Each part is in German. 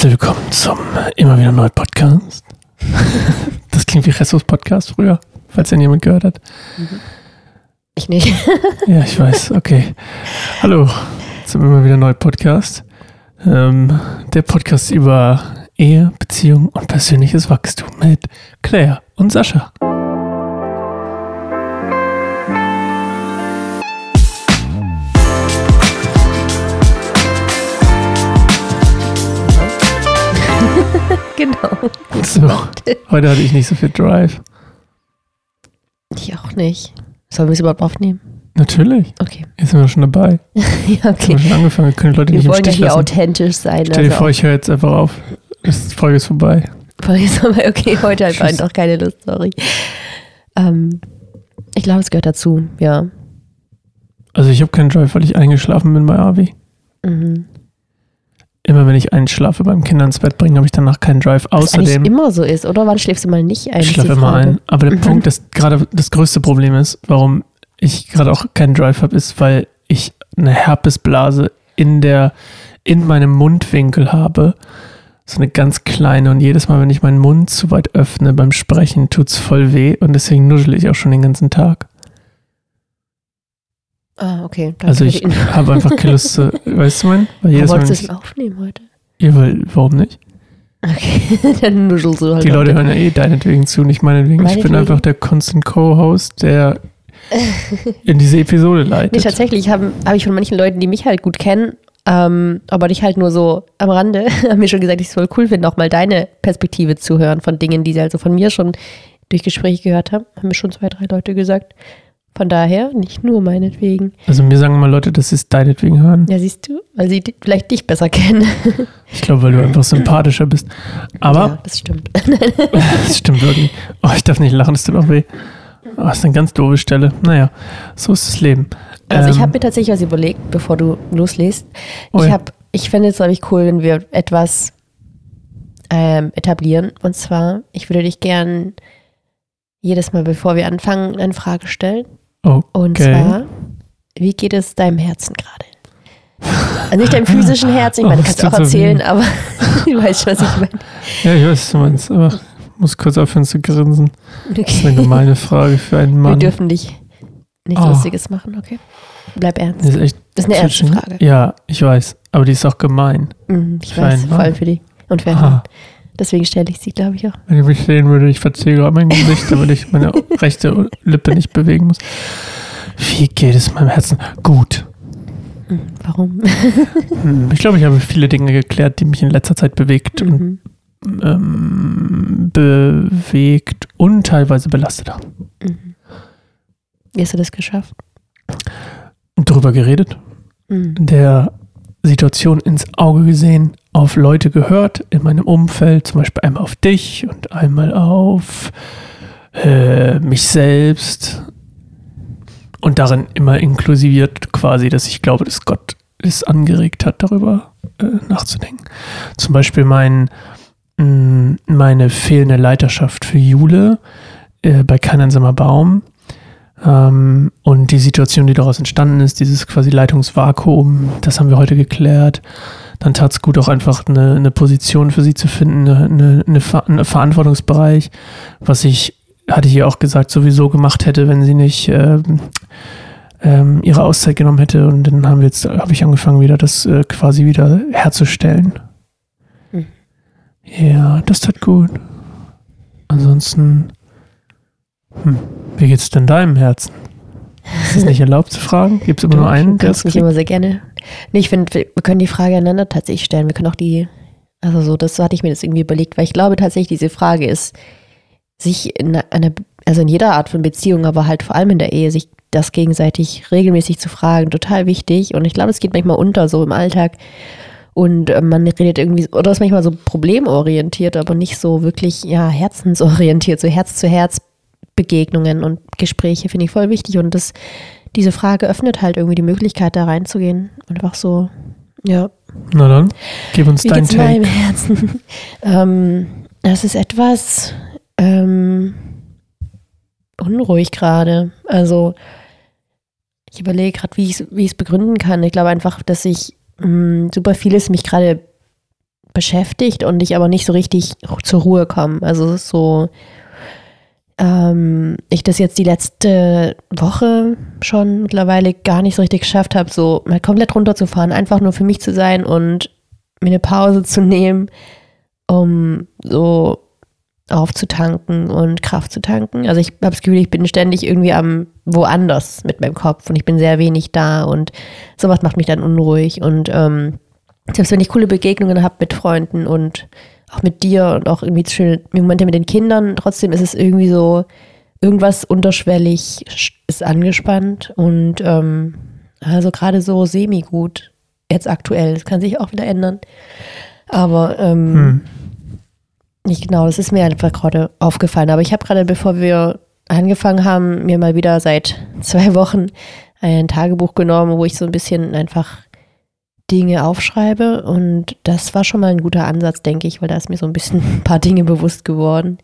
Herzlich willkommen zum immer wieder neuen Podcast. Das klingt wie Restos Podcast früher, falls ja jemand gehört hat. Ich nicht. Ja, ich weiß, okay. Hallo zum immer wieder neuen Podcast. Ähm, der Podcast über Ehe, Beziehung und persönliches Wachstum mit Claire und Sascha. So, heute hatte ich nicht so viel Drive. Ich auch nicht. Sollen wir es überhaupt aufnehmen? Natürlich, Okay. jetzt sind wir schon dabei. ja, Jetzt haben okay. wir schon angefangen, wir können Leute Wir nicht im wollen ja Stich hier lassen. authentisch sein. Stell dir also vor, ich höre jetzt einfach auf. Die Folge ist vorbei. auch- okay, heute einfach Tschüss. doch keine Lust, sorry. Ähm, ich glaube, es gehört dazu, ja. Also ich habe keinen Drive, weil ich eingeschlafen bin bei Avi. Mhm. Immer wenn ich einschlafe beim Kinder ins Bett bringen, habe ich danach keinen Drive. Außerdem, immer so ist, oder? Wann schläfst du mal nicht ein? ich schlafe immer Frage. ein. Aber der Mhm. Punkt ist gerade das größte Problem ist, warum ich gerade auch keinen Drive habe, ist, weil ich eine Herpesblase in der, in meinem Mundwinkel habe. So eine ganz kleine. Und jedes Mal, wenn ich meinen Mund zu weit öffne beim Sprechen, tut's voll weh. Und deswegen nuschel ich auch schon den ganzen Tag. Ah, okay. danke Also ich habe einfach keine Lust zu, weißt du mein? Weil jedes Mal, es aufnehmen heute? ja, weil, warum nicht? Okay, dann nuschelst du halt. Die Leute hören ja eh deinetwegen zu, nicht meinetwegen. Ich bin Meinetwegen. einfach der Constant Co-Host, der in diese Episode leitet. Nee, tatsächlich habe hab ich von manchen Leuten, die mich halt gut kennen, ähm, aber nicht halt nur so am Rande, haben mir schon gesagt, ich soll cool finde, auch mal deine Perspektive zu hören von Dingen, die sie also von mir schon durch Gespräche gehört haben. Haben mir schon zwei, drei Leute gesagt. Von daher nicht nur meinetwegen. Also mir sagen mal Leute, dass sie es deinetwegen hören. Ja, siehst du, weil sie vielleicht dich besser kennen. Ich glaube, weil du einfach sympathischer bist. Aber, ja, das stimmt. das stimmt wirklich. Oh, ich darf nicht lachen, das tut auch weh. Oh, das ist eine ganz doofe Stelle. Naja, so ist das Leben. Also ich Ähm, habe mir tatsächlich was überlegt, bevor du losliest. Oh ich ja. habe, ich fände es, glaube ich, cool, wenn wir etwas ähm, etablieren. Und zwar, ich würde dich gern jedes Mal, bevor wir anfangen, eine Frage stellen. Oh, Und Okay. zwar, wie geht es deinem Herzen gerade? Also nicht deinem physischen Herzen, ich meine, Oh, du kannst es auch so erzählen, weh. aber du weißt, was ich meine. ja, ich weiß, was du meinst, aber ich muss kurz aufhören zu grinsen. Das ist eine gemeine Frage für einen Wir Mann. dürfen dich nichts Oh. Lustiges machen, okay? Bleib ernst. Das ist echt Das ist eine ernste Frage. Ja, ich weiß. Aber die ist auch gemein. Mhm, ich Für weiß, vor allem für dich und für einen Ah, Mann. Deswegen stelle ich sie, glaube ich, auch. wenn ihr mich sehen würde, ich verziehe gerade mein Gesicht, damit ich meine rechte Lippe nicht bewegen muss. Wie geht es meinem Herzen? Gut. Mhm, Warum? Hm, Ich glaube, ich habe viele Dinge geklärt, die mich in letzter Zeit bewegt und Mhm. ähm, bewegt und teilweise belastet haben. Mhm. Wie hast du das geschafft? Und darüber geredet, Mhm. der Situation ins Auge gesehen, auf Leute gehört in meinem Umfeld, zum Beispiel einmal auf dich und einmal auf äh, mich selbst und darin immer inklusiviert quasi, dass ich glaube, dass Gott es angeregt hat, darüber äh, nachzudenken. Zum Beispiel mein, mh, meine fehlende Leiterschaft für Jule äh, bei Kein einsamer Baum ähm, und die Situation, die daraus entstanden ist, dieses quasi Leitungsvakuum, das haben wir heute geklärt. Dann tat es gut, auch einfach eine, eine Position für sie zu finden, eine, eine, Ver einen Verantwortungsbereich, was ich, hatte ich ihr auch gesagt, sowieso gemacht hätte, wenn sie nicht ähm, ähm, ihre Auszeit genommen hätte. Und dann haben wir jetzt, habe ich angefangen, wieder das äh, quasi wieder herzustellen. Mhm. Ja, das tat gut. Ansonsten, hm, wie geht's denn deinem Herzen? Ist es nicht erlaubt zu fragen? Gibt es immer Du, nur einen, du kannst mich kriegt? immer sehr gerne. Nee, ich finde, wir können die Frage einander tatsächlich stellen. Wir können auch die, also so, das hatte ich mir jetzt irgendwie überlegt, weil ich glaube tatsächlich, diese Frage ist, sich in einer, also in jeder Art von Beziehung, aber halt vor allem in der Ehe, sich das gegenseitig regelmäßig zu fragen, total wichtig. Und ich glaube, es geht manchmal unter, so im Alltag. Und äh, man redet irgendwie, oder ist manchmal so problemorientiert, aber nicht so wirklich, ja, herzensorientiert, so Herz zu Herz Begegnungen und Gespräche finde ich voll wichtig. Und das, diese Frage öffnet halt irgendwie die Möglichkeit, da reinzugehen. Einfach so, ja. Na dann, gib uns Wie dein geht's meinem Take. Herzen? ähm, das ist etwas ähm, unruhig gerade. Also ich überlege gerade, wie ich es begründen kann. Ich glaube einfach, dass ich mh, super vieles mich gerade beschäftigt und ich aber nicht so richtig zur Ruhe komme. Also es ist so, ähm, ich das jetzt die letzte Woche schon mittlerweile gar nicht so richtig geschafft habe, so mal komplett runterzufahren, einfach nur für mich zu sein und mir eine Pause zu nehmen, um so aufzutanken und Kraft zu tanken. Also ich habe das Gefühl, ich bin ständig irgendwie am woanders mit meinem Kopf und ich bin sehr wenig da und sowas macht mich dann unruhig und ähm, selbst wenn ich coole Begegnungen habe mit Freunden und auch mit dir und auch irgendwie schöne Momente mit den Kindern, trotzdem ist es irgendwie so, irgendwas unterschwellig ist angespannt und ähm, also gerade so semi-gut jetzt aktuell. Das kann sich auch wieder ändern. Aber ähm, hm. nicht genau, das ist mir einfach gerade aufgefallen. Aber ich habe gerade, bevor wir angefangen haben, mir mal wieder seit zwei Wochen ein Tagebuch genommen, wo ich so ein bisschen einfach Dinge aufschreibe. Und das war schon mal ein guter Ansatz, denke ich, weil da ist mir so ein bisschen ein paar Dinge bewusst geworden.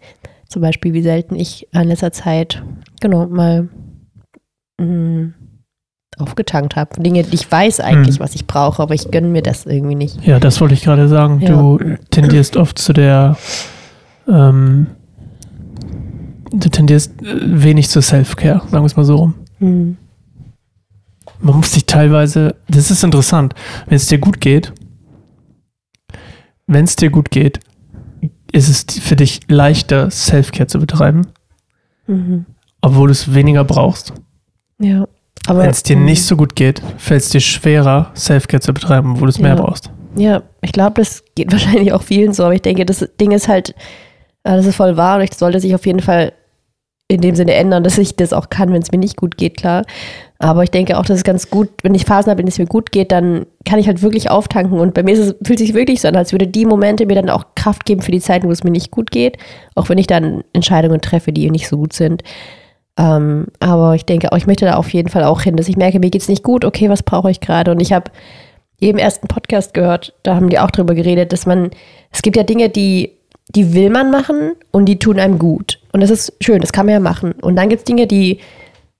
Zum Beispiel, wie selten ich in letzter Zeit, genau, mal mh, mm, aufgetankt habe. Dinge, die ich weiß eigentlich, hm. was ich brauche, aber ich gönne mir das irgendwie nicht. Ja, das wollte ich gerade sagen. Ja. Du tendierst oft zu der, ähm, du tendierst äh, wenig zur Self-Care, sagen wir es mal so rum. Hm man muss sich teilweise, das ist interessant, wenn es dir gut geht, wenn es dir gut geht, ist es für dich leichter, Self-Care zu betreiben, mhm. obwohl du es weniger brauchst. Ja. Wenn es dir nicht so gut geht, fällt es dir schwerer, Self-Care zu betreiben, obwohl du es ja. mehr brauchst. Ja, ich glaube, das geht wahrscheinlich auch vielen so, aber ich denke, das Ding ist halt, das ist voll wahr und ich sollte sich auf jeden Fall in dem Sinne ändern, dass ich das auch kann, wenn es mir nicht gut geht, klar. Aber ich denke auch, dass es ganz gut, wenn ich Phasen habe, in denen es mir gut geht, dann kann ich halt wirklich auftanken. Und bei mir es, fühlt es sich wirklich so an, als würde die Momente mir dann auch Kraft geben für die Zeiten, wo es mir nicht gut geht. Auch wenn ich dann Entscheidungen treffe, die nicht so gut sind. Ähm, aber ich denke auch, ich möchte da auf jeden Fall auch hin, dass ich merke, mir geht es nicht gut, okay, was brauche ich gerade? Und ich habe eben erst einen Podcast gehört, da haben die auch drüber geredet, dass man, es gibt ja Dinge, die die will man machen und die tun einem gut. Und das ist schön, das kann man ja machen. Und dann gibt es Dinge, die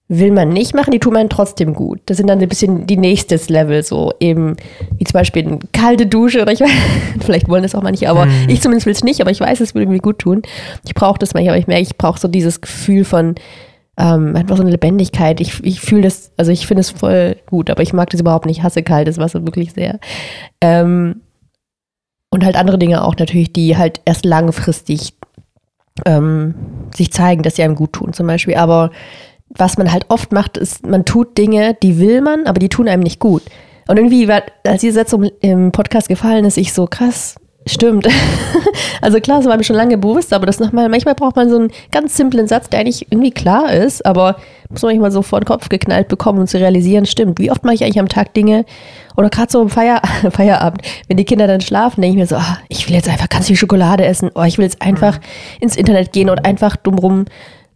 will man nicht machen, die tun man trotzdem gut. Das sind dann ein bisschen die nächstes Level, so eben wie zum Beispiel eine kalte Dusche oder ich weiß, vielleicht wollen das auch manche, aber mhm. ich zumindest will es nicht, aber ich weiß, es würde mir gut tun. Ich brauche das manchmal, aber ich merke, ich brauche so dieses Gefühl von ähm, einfach so eine Lebendigkeit. Ich, ich fühle das, also ich finde es voll gut, aber ich mag das überhaupt nicht. Ich hasse kaltes Wasser wirklich sehr. Ähm, und halt andere Dinge auch natürlich, die halt erst langfristig ähm, sich zeigen, dass sie einem gut tun, zum Beispiel. Aber was man halt oft macht, ist, man tut Dinge, die will man, aber die tun einem nicht gut. Und irgendwie, als diese Sätze im Podcast gefallen ist, ich so krass, Stimmt. Also klar, das war mir schon lange bewusst, aber das nochmal, manchmal braucht man so einen ganz simplen Satz, der eigentlich irgendwie klar ist, aber muss man manchmal so vor den Kopf geknallt bekommen, um zu realisieren, stimmt, wie oft mache ich eigentlich am Tag Dinge oder gerade so im Feier, Feierabend, wenn die Kinder dann schlafen, denke ich mir so, oh, ich will jetzt einfach ganz viel Schokolade essen, oh, ich will jetzt einfach mhm. ins Internet gehen und einfach dumm rum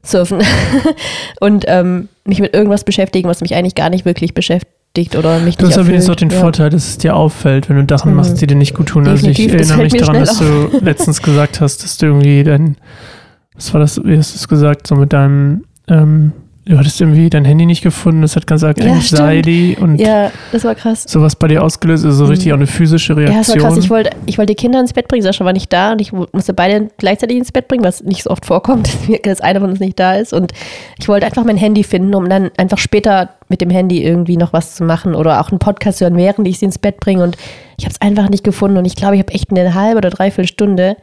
surfen und ähm, mich mit irgendwas beschäftigen, was mich eigentlich gar nicht wirklich beschäftigt oder mich du nicht Du hast wenigstens auch den ja. Vorteil, dass es dir auffällt, wenn du Sachen mhm. machst, die dir nicht gut tun. Definitiv, also ich erinnere mich daran, dass du letztens gesagt hast, dass du irgendwie dein, was war das, wie hast du es gesagt, so mit deinem ähm, du hattest irgendwie dein Handy nicht gefunden, das hat gesagt ja, Anxiety und ja, das war krass. sowas bei dir ausgelöst, also so richtig mhm. auch eine physische Reaktion. Ja, das war krass. Ich wollte, ich wollte die Kinder ins Bett bringen, Sascha war nicht da und ich musste beide gleichzeitig ins Bett bringen, was nicht so oft vorkommt, dass einer von uns nicht da ist und ich wollte einfach mein Handy finden, um dann einfach später mit dem Handy irgendwie noch was zu machen oder auch einen Podcast hören, während ich sie ins Bett bringe und ich habe es einfach nicht gefunden und ich glaube, ich habe echt eine halbe oder dreiviertel Stunde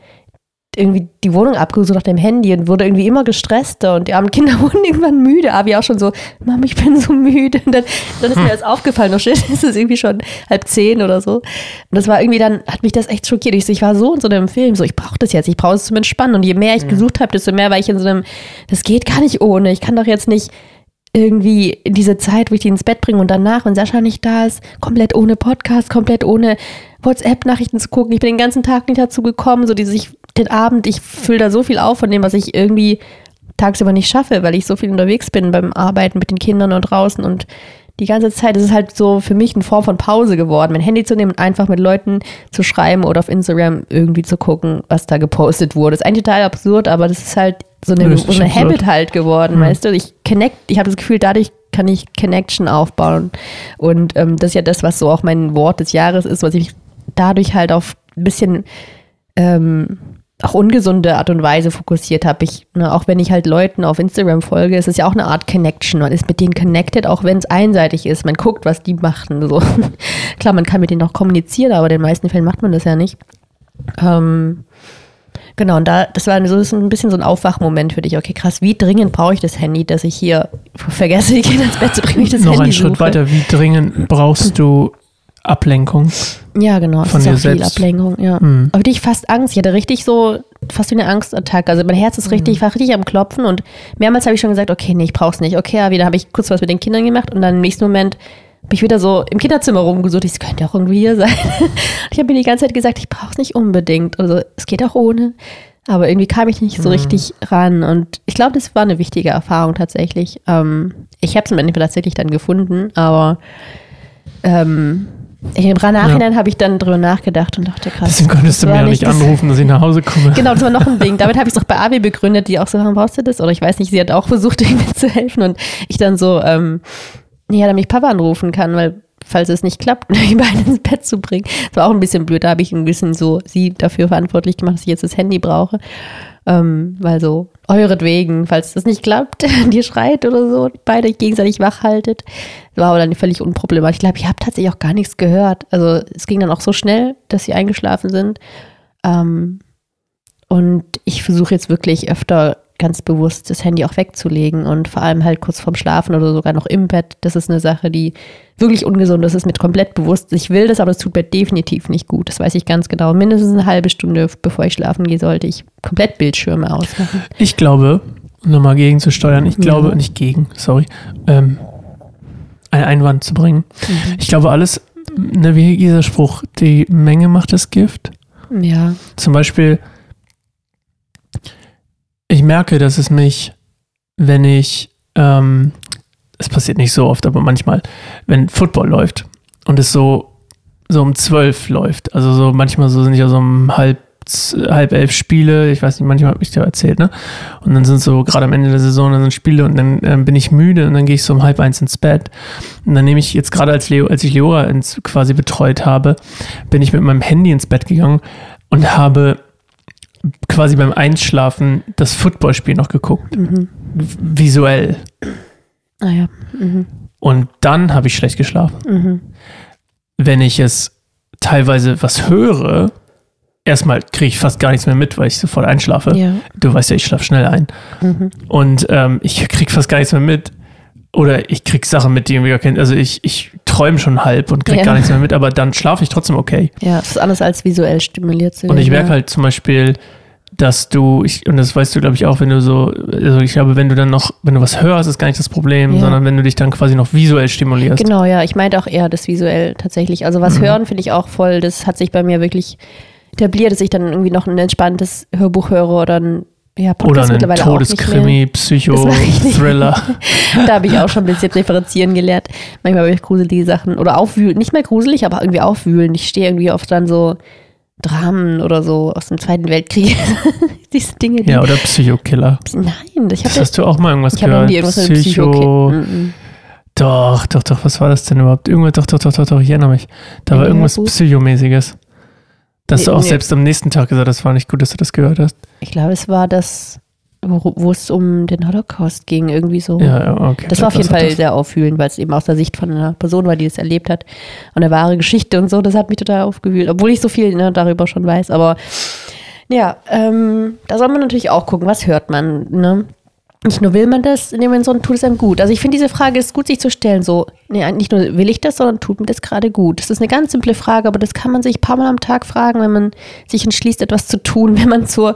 irgendwie die Wohnung abgesucht nach dem Handy und wurde irgendwie immer gestresster und die armen Kinder wurden irgendwann müde. Abi auch schon so, Mama, ich bin so müde. Und dann, dann ist mir das aufgefallen, noch shit, ist es irgendwie schon halb zehn oder so. Und das war irgendwie dann, hat mich das echt schockiert. Ich, ich war so in so einem Film, so, ich brauche das jetzt, ich brauche es zum Entspannen. Und je mehr ich gesucht habe, desto mehr war ich in so einem, das geht gar nicht ohne. Ich kann doch jetzt nicht irgendwie in diese Zeit, wo ich die ins Bett bringe und danach, wenn Sascha nicht da ist, komplett ohne Podcast, komplett ohne WhatsApp-Nachrichten zu gucken. Ich bin den ganzen Tag nicht dazu gekommen, so dieses, ich den Abend, ich fülle da so viel auf von dem, was ich irgendwie tagsüber nicht schaffe, weil ich so viel unterwegs bin beim Arbeiten mit den Kindern und draußen und die ganze Zeit ist es halt so für mich eine Form von Pause geworden, mein Handy zu nehmen und einfach mit Leuten zu schreiben oder auf Instagram irgendwie zu gucken, was da gepostet wurde. Ist eigentlich total absurd, aber das ist halt so eine, so eine Habit halt geworden, mhm. weißt du? Ich connect, ich habe das Gefühl, dadurch kann ich Connection aufbauen und ähm, das ist ja das, was so auch mein Wort des Jahres ist, was ich dadurch halt auf ein bisschen ähm, auch ungesunde Art und Weise fokussiert habe. Ich, ne, auch wenn ich halt Leuten auf Instagram folge, ist es ja auch eine Art Connection. Man ist mit denen connected, auch wenn es einseitig ist. Man guckt, was die machen. So. Klar, man kann mit denen auch kommunizieren, aber in den meisten Fällen macht man das ja nicht. Ähm, genau, und da, das war so das ein bisschen so ein Aufwachmoment für dich. Okay, krass, wie dringend brauche ich das Handy, dass ich hier vergesse, die Kinder ins Bett zu bringen, ich das Noch Handy einen Schritt suche. weiter, wie dringend brauchst du Ablenkung? Ja, genau. Es von ist dir auch viel selbst. Ablenkung, ja. Hm. Aber ich fast Angst. Ich hatte richtig so, fast wie eine Angstattacke. Also mein Herz ist richtig, ich war richtig am Klopfen und mehrmals habe ich schon gesagt, okay, nee, ich brauch's nicht. Okay, aber wieder habe ich kurz was mit den Kindern gemacht und dann im nächsten Moment habe ich wieder so im Kinderzimmer rumgesucht. Ich könnte auch irgendwie hier sein. ich habe mir die ganze Zeit gesagt, ich brauch's nicht unbedingt. Also es geht auch ohne. Aber irgendwie kam ich nicht so richtig ran. Und ich glaube, das war eine wichtige Erfahrung tatsächlich. Ähm, ich habe es am Ende tatsächlich dann gefunden, aber ähm, im Nachhinein habe ich dann drüber nachgedacht und dachte, krass. Deswegen könntest du mir ja nicht anrufen, dass ich nach Hause komme. Genau, das war noch ein Ding. Damit habe ich es auch bei Abi begründet, die auch so, warum brauchst du das? Oder ich weiß nicht, sie hat auch versucht, irgendwie zu helfen und ich dann so, ähm, ja, damit ich Papa anrufen kann, weil falls es nicht klappt, die beiden ins Bett zu bringen. Das war auch ein bisschen blöd, da habe ich ein bisschen so sie dafür verantwortlich gemacht, dass ich jetzt das Handy brauche. Ähm, weil so, euretwegen, falls das nicht klappt, dir schreit oder so, beide euch gegenseitig wach haltet. War aber dann völlig unproblematisch. Ich glaube, ich habe tatsächlich auch gar nichts gehört. Also es ging dann auch so schnell, dass sie eingeschlafen sind. Ähm, und ich versuche jetzt wirklich öfter ganz bewusst das Handy auch wegzulegen und vor allem halt kurz vorm Schlafen oder sogar noch im Bett. Das ist eine Sache, die wirklich ungesund ist. Das ist mir komplett bewusst. Ich will das, aber es tut mir definitiv nicht gut. Das weiß ich ganz genau. Mindestens eine halbe Stunde, bevor ich schlafen gehe, sollte ich komplett Bildschirme ausmachen. Ich glaube, um nochmal gegenzusteuern, ich glaube, Ja. nicht gegen, sorry, ähm, einen Einwand zu bringen. Mhm. Ich glaube, alles, ne, wie dieser Spruch, die Menge macht das Gift. Ja. Zum Beispiel, ich merke, dass es mich, wenn ich, ähm, es passiert nicht so oft, aber manchmal, wenn Football läuft und es so, so um zwölf läuft, also so manchmal so sind ja so um halb, halb elf Spiele, ich weiß nicht, manchmal habe ich dir erzählt, ne? Und dann sind so gerade am Ende der Saison, dann sind Spiele und dann ähm, bin ich müde und dann gehe ich so um halb eins ins Bett. Und dann nehme ich jetzt gerade als Leo, als ich Leora ins, quasi betreut habe, bin ich mit meinem Handy ins Bett gegangen und habe quasi beim Einschlafen das Footballspiel noch geguckt. Mhm. Visuell. Ah ja. Mhm. Und dann habe ich schlecht geschlafen. Mhm. Wenn ich es teilweise was höre, erstmal kriege ich fast gar nichts mehr mit, weil ich sofort einschlafe. Ja. Du weißt ja, ich schlafe schnell ein. Mhm. Und ähm, ich kriege fast gar nichts mehr mit. Oder ich kriege Sachen mit, die irgendwie gar kein, also ich, ich träume schon halb und kriege Ja. gar nichts mehr mit, aber dann schlafe ich trotzdem okay. Ja, das ist anders als visuell stimuliert zu Und ich werden, merke ja. halt zum Beispiel, dass du, ich, und das weißt du, glaube ich, auch, wenn du so, also ich glaube, wenn du dann noch, wenn du was hörst, ist gar nicht das Problem, Ja. sondern wenn du dich dann quasi noch visuell stimulierst. Genau, ja. Ich meinte auch eher das visuell tatsächlich. Also was Mhm. hören finde ich auch voll, das hat sich bei mir wirklich etabliert, dass ich dann irgendwie noch ein entspanntes Hörbuch höre oder ein ja, Oder Podcast einen mittlerweile auch nicht mehr. Todeskrimi, Psycho, Das mache ich nicht. Thriller. da habe ich auch schon ein bisschen differenzieren gelernt. Manchmal habe ich gruselige Sachen oder aufwühlen, nicht mehr gruselig, aber irgendwie aufwühlen. Ich stehe irgendwie oft dann so Dramen oder so aus dem Zweiten Weltkrieg. Diese Dinge, die. Ja, oder Psychokiller. Nein, ich Das habe hast du auch mal irgendwas ich gehört. nie irgendwas mit Psycho. Psycho. Mhm. Doch, doch, doch, was war das denn überhaupt? Irgendwas, doch, doch, doch, doch, doch, ich erinnere mich. Da Ein war irgendwas? Psychomäßiges. Dass Nee, du auch nee. selbst am nächsten Tag gesagt hast, das war nicht gut, dass du das gehört hast. Ich glaube, es war das, wo, es um den Holocaust ging, irgendwie so. Ja, ja, okay. Das war auf jeden Fall das. sehr aufwühlend, weil es eben aus der Sicht von einer Person war, die es erlebt hat. Und eine wahre Geschichte und so, das hat mich total aufgewühlt, obwohl ich so viel ne, darüber schon weiß. Aber ja, ähm, da soll man natürlich auch gucken, was hört man. Ne? Nicht nur will man das in dem Moment, sondern tut es einem gut. Also ich finde, diese Frage ist gut, sich zu stellen. So, nee, nicht nur will ich das, sondern tut mir das gerade gut. Das ist eine ganz simple Frage, aber das kann man sich ein paar Mal am Tag fragen, wenn man sich entschließt, etwas zu tun, wenn man zur,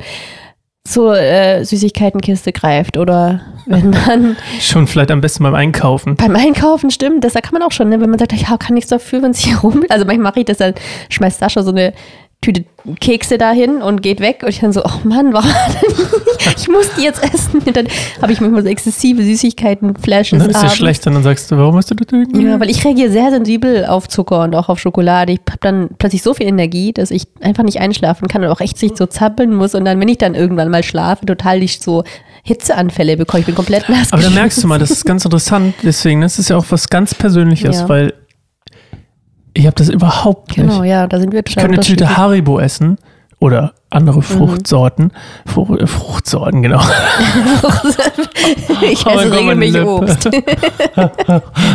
zur äh, Süßigkeitenkiste greift oder wenn man Schon vielleicht am besten beim Einkaufen. beim Einkaufen stimmt, das da kann man auch schon, ne? wenn man sagt, ja, kann nichts dafür, wenn es hier rum Also manchmal mache ich das, dann schmeißt Sascha so eine Tüte Kekse dahin und geht weg und ich dann so, oh Mann, warum ich muss die jetzt essen. Und dann habe ich manchmal so exzessive Süßigkeiten, Und Flashes dann ist es abends. schlecht und dann sagst du, warum hast du das irgendwie? Ja, weil ich reagiere sehr sensibel auf Zucker und auch auf Schokolade. Ich habe dann plötzlich so viel Energie, dass ich einfach nicht einschlafen kann und auch echt sich so zappeln muss. Und dann, wenn ich dann irgendwann mal schlafe, total nicht so Hitzeanfälle bekomme. Ich bin komplett nass Aber da merkst du mal, das ist ganz interessant. Deswegen, das ist ja auch was ganz Persönliches, Ja. weil Ich habe das überhaupt nicht. Genau, ja, da sind wir Ich eine Tüte unterschiedlich. Haribo essen oder andere Fruchtsorten. Frucht, äh, Fruchtsorten, genau. ich Oh esse meine regelmäßig. Obst.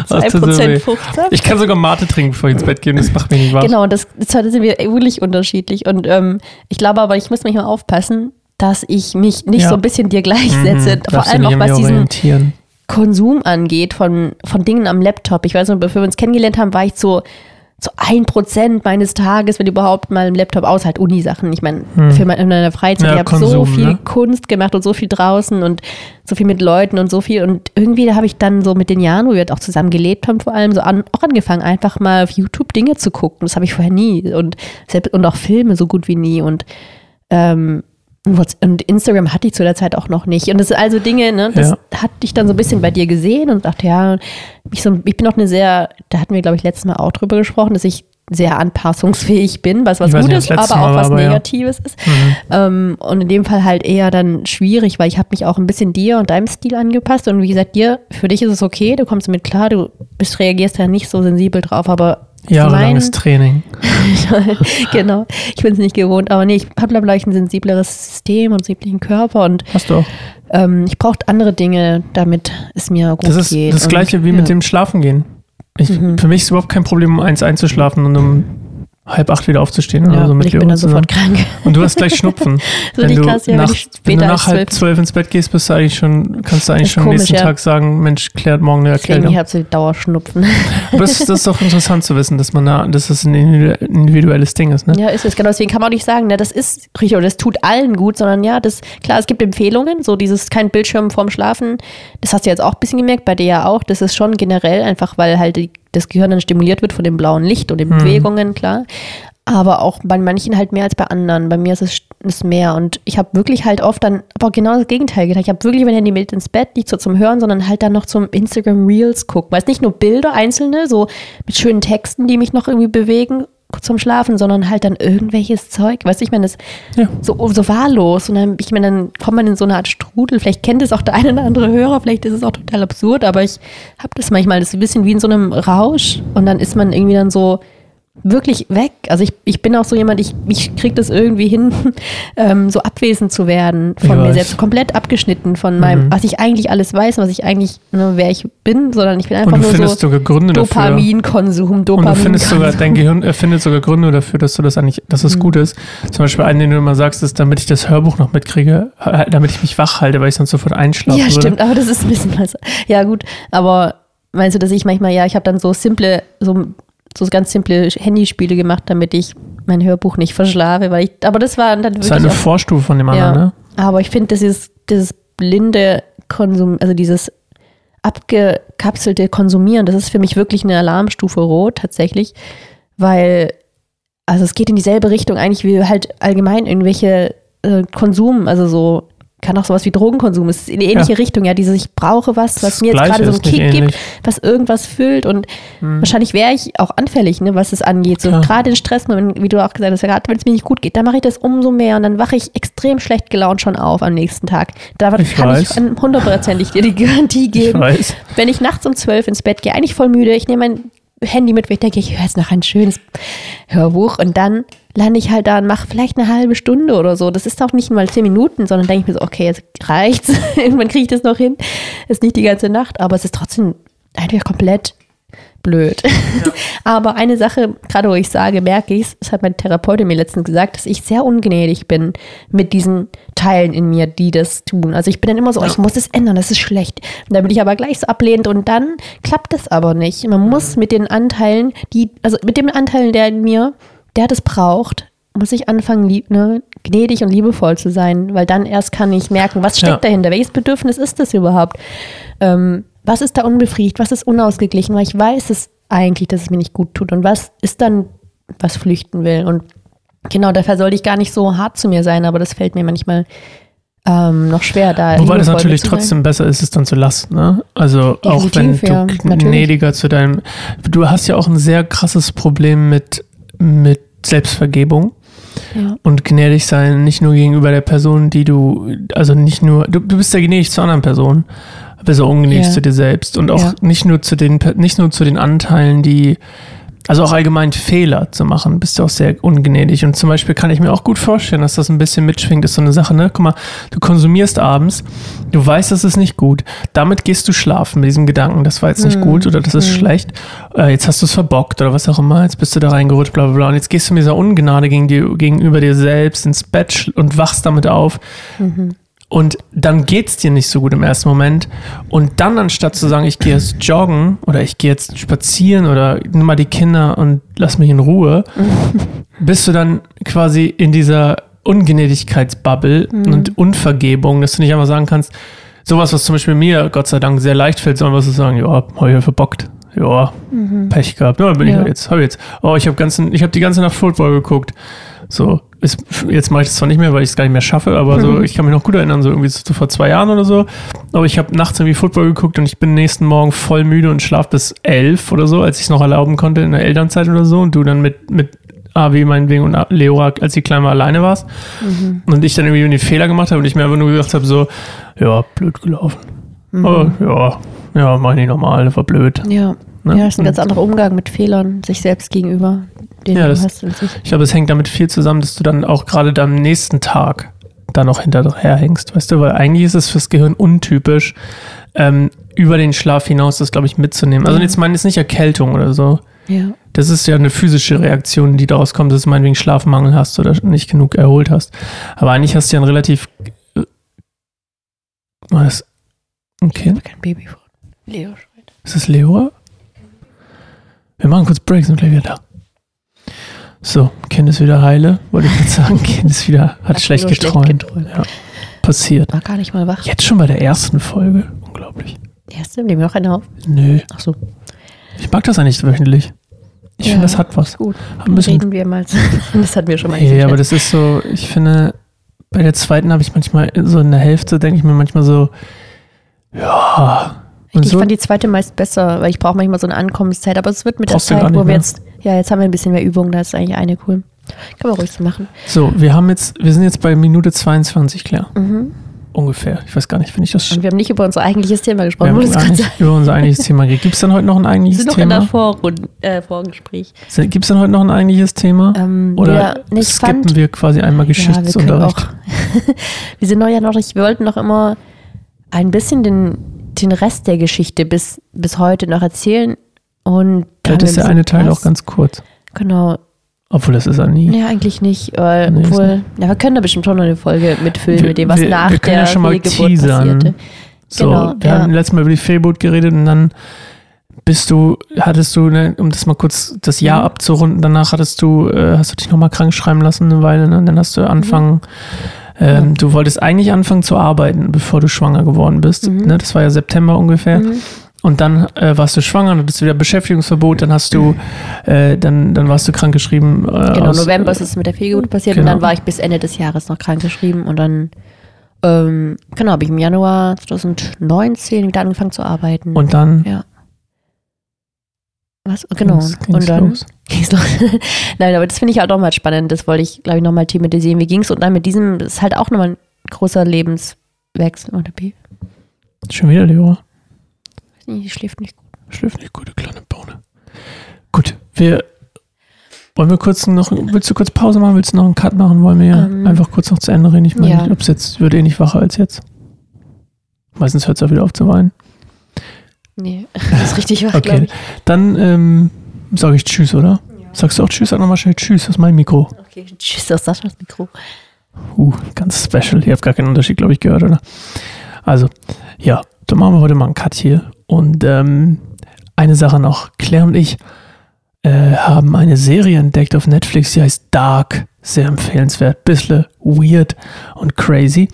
Das tut so weh. 2% Fruchtsaft. Ich kann sogar Mate trinken, bevor ich ins Bett gehe. Das macht mir nicht was. Genau, das, das sind wir wirklich unterschiedlich. Und ähm, ich glaube aber, ich muss manchmal aufpassen, dass ich mich nicht Ja. so ein bisschen dir gleichsetze. Mhm, Vor allem auch was diesen. Konsum angeht von, von Dingen am Laptop. Ich weiß noch, bevor wir uns kennengelernt haben, war ich so so ein Prozent meines Tages, wenn überhaupt mal im Laptop aus, halt Uni-Sachen. Ich meine, für meine, in meiner Freizeit, Hm. Ja, ich habe so viel ne? Kunst gemacht und so viel draußen und so viel mit Leuten und so viel. Und irgendwie habe ich dann so mit den Jahren, wo wir auch zusammen gelebt haben, vor allem so an, auch angefangen, einfach mal auf YouTube Dinge zu gucken. Das habe ich vorher nie. Und, selbst, und auch Filme so gut wie nie. Und ähm, und Instagram hatte ich zu der Zeit auch noch nicht. Und das sind also Dinge, ne, das Ja. hatte ich dann so ein bisschen bei dir gesehen und dachte, ja, ich, so, ich bin auch eine sehr, da hatten wir, glaube ich, letztes Mal auch drüber gesprochen, dass ich sehr anpassungsfähig bin, was was nicht, Gutes, letzte aber auch was aber ja. Negatives ist. Ähm, und in dem Fall halt eher dann schwierig, weil ich habe mich auch ein bisschen dir und deinem Stil angepasst. Und wie gesagt, dir, für dich ist es okay, du kommst damit klar, du bist, reagierst ja nicht so sensibel drauf, aber Jahrelanges Training. genau, ich bin es nicht gewohnt, aber nee, ich habe, glaube ich, ein sensibleres System und sensiblen Körper und Hast du auch. ähm, ich brauche andere Dinge, damit es mir gut Das ist geht. das Und, gleiche wie ja. mit dem Schlafengehen. Ich, Mhm. Für mich ist es überhaupt kein Problem, um eins einzuschlafen und um halb acht wieder aufzustehen oder Ja, so und mit ich bin dann sofort krank. Und du hast gleich Schnupfen. So wenn du, krass, ja, nach, ich wenn du nach halb zwölf- ins Bett gehst, bist du eigentlich schon, kannst du eigentlich schon am komisch, nächsten ja. Tag sagen, Mensch, klärt morgen eine Deswegen, Erkältung. ich habe so Dauerschnupfen. Aber das, das ist doch interessant zu wissen, dass man da, dass das ein individu- individuelles Ding ist, ne? Ja, ist es. Genau, deswegen kann man auch nicht sagen, ne, das ist richtig oder das tut allen gut, sondern ja, das, klar, es gibt Empfehlungen, so dieses kein Bildschirm vorm Schlafen. Das hast du jetzt auch ein bisschen gemerkt, bei dir ja auch. Das ist schon generell einfach, weil halt die, das Gehirn dann stimuliert wird von dem blauen Licht und den Hm. Bewegungen, klar. Aber auch bei manchen halt mehr als bei anderen. Bei mir ist es ist mehr. Und ich habe wirklich halt oft dann, aber genau das Gegenteil gedacht. Ich habe wirklich mein Handy mit ins Bett, nicht so zum Hören, sondern halt dann noch zum Instagram Reels gucken. Weil es nicht nur Bilder einzelne, so mit schönen Texten, die mich noch irgendwie bewegen zum Schlafen, sondern halt dann irgendwelches Zeug. Weißt du, ich meine, das Ja. so, so wahllos. Und dann, ich meine, dann kommt man in so eine Art Strudel. Vielleicht kennt es auch der eine oder andere Hörer, vielleicht ist es auch total absurd, aber ich habe das manchmal. Das ist ein bisschen wie in so einem Rausch. Und dann ist man irgendwie dann so wirklich weg. Also ich, ich bin auch so jemand, ich, ich kriege das irgendwie hin, ähm, so abwesend zu werden von Ich mir selbst, komplett abgeschnitten von meinem, Mhm. was ich eigentlich alles weiß, was ich eigentlich, ne, wer ich bin, sondern ich bin einfach nur findest so. Dopaminkonsum, Und du Dopamin. findest sogar, dein Gehirn erfindet sogar Gründe dafür, dass du das eigentlich, dass Mhm. es gut ist. Zum Beispiel einen, den du immer sagst, ist, damit ich das Hörbuch noch mitkriege, damit ich mich wach halte, weil ich sonst sofort einschlafen Ja, würde. stimmt, aber das ist ein bisschen was. Ja, gut, aber meinst du, dass ich manchmal, ja, ich habe dann so simple, so, so ganz simple Handyspiele gemacht, damit ich mein Hörbuch nicht verschlafe, weil ich, aber das war dann Das ist wirklich eine auch, Vorstufe von dem anderen, ja, ne? aber ich finde, das ist dieses blinde Konsum, also dieses abgekapselte Konsumieren, das ist für mich wirklich eine Alarmstufe rot tatsächlich, weil also es geht in dieselbe Richtung eigentlich wie halt allgemein irgendwelche äh, Konsum, also so kann auch sowas wie Drogenkonsum, es ist in eine ähnliche Richtung, ja, dieses ich brauche was, was Das mir jetzt gerade so einen Kick ähnlich. gibt, was irgendwas füllt und wahrscheinlich wäre ich auch anfällig, ne, was es angeht, so Klar. gerade in Stressmomenten, wie du auch gesagt hast, ja, gerade wenn es mir nicht gut geht, dann mache ich das umso mehr und dann wache ich extrem schlecht gelaunt schon auf am nächsten Tag. Da Ich kann weiß. ich hundertprozentig dir die Garantie Ich geben. weiß. Wenn ich nachts um zwölf ins Bett gehe, eigentlich voll müde, ich nehme mein Handy mit, weil ich denke, ich höre jetzt noch ein schönes Hörbuch und dann lande ich halt da und mache vielleicht eine halbe Stunde oder so. Das ist auch nicht mal zehn Minuten, sondern denke ich mir so, okay, jetzt reicht's. Irgendwann kriege ich das noch hin. Ist nicht die ganze Nacht, aber es ist trotzdem einfach komplett blöd. aber eine Sache, gerade wo ich sage, merke ich es, das hat meine Therapeutin mir letztens gesagt, dass ich sehr ungnädig bin mit diesen Teilen in mir, die das tun. Also ich bin dann immer so, ich muss es ändern, das ist schlecht. Und dann bin ich aber gleich so ablehnend und dann klappt es aber nicht. Man muss mit den Anteilen, die, also mit dem Anteil, der in mir, der das braucht, muss ich anfangen, lieb, ne, gnädig und liebevoll zu sein, weil dann erst kann ich merken, was steckt Ja. dahinter, welches Bedürfnis ist das überhaupt? Ähm, was ist da unbefriedigt, was ist unausgeglichen, weil ich weiß es eigentlich, dass es mir nicht gut tut und was ist dann, was flüchten will und genau, dafür sollte ich gar nicht so hart zu mir sein, aber das fällt mir manchmal ähm, noch schwer, da Wobei das natürlich sein. trotzdem besser ist, es dann zu lassen. Ne? Also auch wenn Definitiv, ja, du natürlich. gnädiger zu deinem. Du hast ja auch ein sehr krasses Problem mit, mit Selbstvergebung Ja. und gnädig sein, nicht nur gegenüber der Person, die du, also nicht nur, du, du bist ja gnädig zu anderen Personen, aber so ungnädig Ja. zu dir selbst und auch Ja. nicht nur zu den, nicht nur zu den Anteilen, die Also auch allgemein Fehler zu machen, bist du auch sehr ungnädig. Und zum Beispiel kann ich mir auch gut vorstellen, dass das ein bisschen mitschwingt, ist so eine Sache, ne? Guck mal, du konsumierst abends, du weißt, das ist nicht gut. Damit gehst du schlafen mit diesem Gedanken, das war jetzt nicht Mhm. gut oder das ist schlecht. Äh, jetzt hast du es verbockt oder was auch immer, jetzt bist du da reingerutscht, bla bla bla. Und jetzt gehst du mit dieser Ungnade gegen dir, gegenüber dir selbst ins Bett und wachst damit auf. Und dann geht's dir nicht so gut im ersten Moment. Und dann, anstatt zu sagen, ich gehe jetzt joggen oder ich gehe jetzt spazieren oder nimm mal die Kinder und lass mich in Ruhe, bist du dann quasi in dieser Ungnädigkeitsbubble und Unvergebung, dass du nicht einfach sagen kannst, sowas, was zum Beispiel mir Gott sei Dank sehr leicht fällt, sondern was zu sagen, ja, heute verbockt. Ja, Pech gehabt. Ja, bin ich Ja. halt jetzt. Hab ich jetzt. Oh, ich habe ganzen, ich habe die ganze Nacht Football geguckt. So, ist, jetzt mache ich das zwar nicht mehr, weil ich es gar nicht mehr schaffe, aber so, ich kann mich noch gut erinnern, so irgendwie so vor zwei Jahren oder so. Aber ich habe nachts irgendwie Football geguckt und ich bin nächsten Morgen voll müde und schlaf bis elf oder so, als ich es noch erlauben konnte in der Elternzeit oder so. Und du dann mit, mit Avi meinetwegen und Leora, als die klein war, alleine warst. Und ich dann irgendwie den Fehler gemacht habe und ich mir einfach nur gedacht habe, so, ja, blöd gelaufen. Oh, ja, ja, mach ich nicht normal, war blöd. Ja. Ne? Ja, ist ein ganz anderer Umgang mit Fehlern, sich selbst gegenüber, den Ja, du das- hast. Ich glaube, es hängt damit viel zusammen, dass du dann auch gerade am nächsten Tag da noch hinterher hängst, weißt du, weil eigentlich ist es fürs Gehirn untypisch, ähm, über den Schlaf hinaus das, glaube ich, mitzunehmen. Also Ja. jetzt meine ich nicht Erkältung oder so. Ja. Das ist ja eine physische Reaktion, die daraus kommt, dass du meinetwegen Schlafmangel hast oder nicht genug erholt hast. Aber eigentlich hast du ja ein relativ. äh, War das ein Kind? Kein Baby vor. Leo schreit. Ist das Leora? Wir machen kurz Breaks und gleich wieder da. So, Kind ist wieder heile, wollte ich gerade sagen. Kind ist wieder, hat, Hat schlecht nur schlecht geträumt. geträumt. Ja, passiert. War gar nicht mal wach. Jetzt schon bei der ersten Folge. Unglaublich. Erste, nehmen wir noch eine auf. Nö, Ach so. ich mag das eigentlich wöchentlich. Ich Ja, finde, das hat was. Gut. Dann bisschen reden wir mal. Das hatten wir schon mal. Nee, aber das ist so, ich finde, bei der zweiten habe ich manchmal so in der Hälfte, denke ich mir manchmal so, ja. Und ich so, fand die zweite meist besser, weil ich brauche manchmal so eine Ankommenszeit. Aber es wird mit der Zeit, wo wir mehr. jetzt, ja, jetzt haben wir ein bisschen mehr Übung, da ist eigentlich eine cool. Kann man ruhig so machen. so, wir haben jetzt, wir sind jetzt bei Minute 22, Claire. Mhm. Ungefähr. Ich weiß gar nicht, finde ich das. Und wir haben nicht über unser eigentliches Thema Wir gesprochen. haben gar gerade nicht über unser eigentliches Thema geredet. Gibt es dann heute noch ein Wir eigentliches sind noch in der Thema? Vorrunde, äh, Vorgespräch. Gibt es dann heute noch ein eigentliches Thema? Ähm, Oder ja, skippen fand, wir quasi einmal ja, wir Geschichtsunterricht? auch. wir sind noch ja noch, nicht- wir wollten noch immer ein bisschen den, den Rest der Geschichte bis, bis heute noch erzählen. Und da Vielleicht haben ist der ein eine Teil was- auch ganz kurz. Genau. Obwohl, das ist er nie. Nee, eigentlich nicht. Weil, Nee, obwohl, ja, wir können da bestimmt schon noch eine Folge mitfüllen Wir- mit dem, was wir- nach wir können der ja schon mal Fehlgeburt teasern. passierte. So, Genau, wir ja. haben letztes Mal über die Fehlboot geredet und dann bist du, hattest du, ne, um das mal kurz das Jahr Mhm. abzurunden, danach hattest du, äh, hast du dich nochmal krank schreiben lassen eine Weile, ne? und dann hast du anfangen, Mhm. Ähm, du wolltest eigentlich anfangen zu arbeiten, bevor du schwanger geworden bist. Mhm. Ne? Das war ja September ungefähr. Mhm. Und dann äh, warst du schwanger, dann hattest du wieder Beschäftigungsverbot, dann hast du, äh, dann, dann warst du krankgeschrieben. Äh, Genau, aus, November ist es mit der Fehlgeburt passiert genau. und dann war ich bis Ende des Jahres noch krankgeschrieben und dann, ähm, genau, habe ich im Januar 2019 wieder angefangen zu arbeiten. Und dann ja. Was? Genau. und dann los. Ging's los. Nein, aber das finde ich halt auch mal spannend. Das wollte ich, glaube ich, nochmal thematisieren. Wie ging's? Und dann mit diesem, das ist halt auch nochmal ein großer Lebenswechsel. Oder wie? Schon wieder, Leora. Die schläft nicht gut. Schläft nicht, gute kleine Bohne. Gut, wir wollen wir kurz noch, willst du kurz Pause machen? Willst du noch einen Cut machen? Wollen wir ja Ähm, einfach kurz noch zu Ende reden? Ich meine, ja. ob es jetzt, wird eh nicht wacher als jetzt. Meistens hört es auch wieder auf zu weinen. Nee, das ist richtig wach, Okay. Dann ähm, sage ich Tschüss, oder? Sagst du auch Tschüss? Sag nochmal schnell Tschüss, das ist mein Mikro. Okay, tschüss aus Saschas Mikro. Uh, ganz special. Ihr habt gar keinen Unterschied, glaube ich, gehört, oder? Also, ja, dann machen wir heute mal einen Cut hier. Und ähm, eine Sache noch. Claire und ich äh, haben eine Serie entdeckt auf Netflix, die heißt Dark. Sehr empfehlenswert. Bisschen weird und crazy.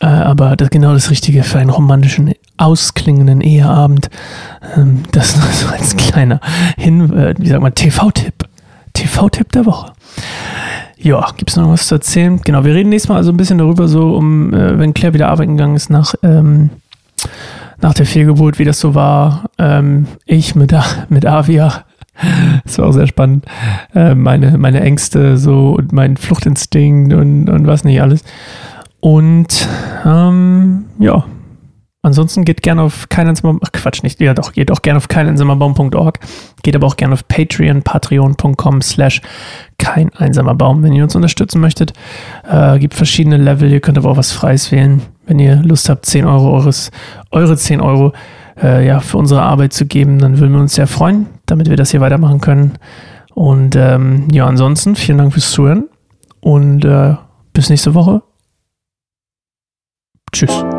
Äh, aber das genau das Richtige für einen romantischen, ausklingenden Eheabend. Ähm, das nur so als kleiner Hin, äh, wie sagt man, TV-Tipp. TV-Tipp der Woche. Ja, gibt es noch was zu erzählen? Genau, wir reden nächstes Mal also ein bisschen darüber, so um, äh, wenn Claire wieder arbeiten gegangen ist nach, ähm, nach der Fehlgeburt, wie das so war. Ähm, ich mit, mit Avia. Das war auch sehr spannend. Äh, meine, meine Ängste so und mein Fluchtinstinkt und, und was nicht alles. Und ähm, ja, Ansonsten geht gerne auf keineinsamer, ach Quatsch nicht, ja doch, geht auch gerne auf keineinsamerbaum.org, geht aber auch gerne auf Patreon, patreon.com slash kein einsamer Baum, wenn ihr uns unterstützen möchtet. Äh, gibt verschiedene Level, ihr könnt aber auch was Freies wählen, wenn ihr Lust habt, 10 Euro eures, eure 10 Euro äh, ja, für unsere Arbeit zu geben, dann würden wir uns sehr freuen, damit wir das hier weitermachen können. Und ähm, ja, ansonsten vielen Dank fürs Zuhören und äh, bis nächste Woche. Tschüss.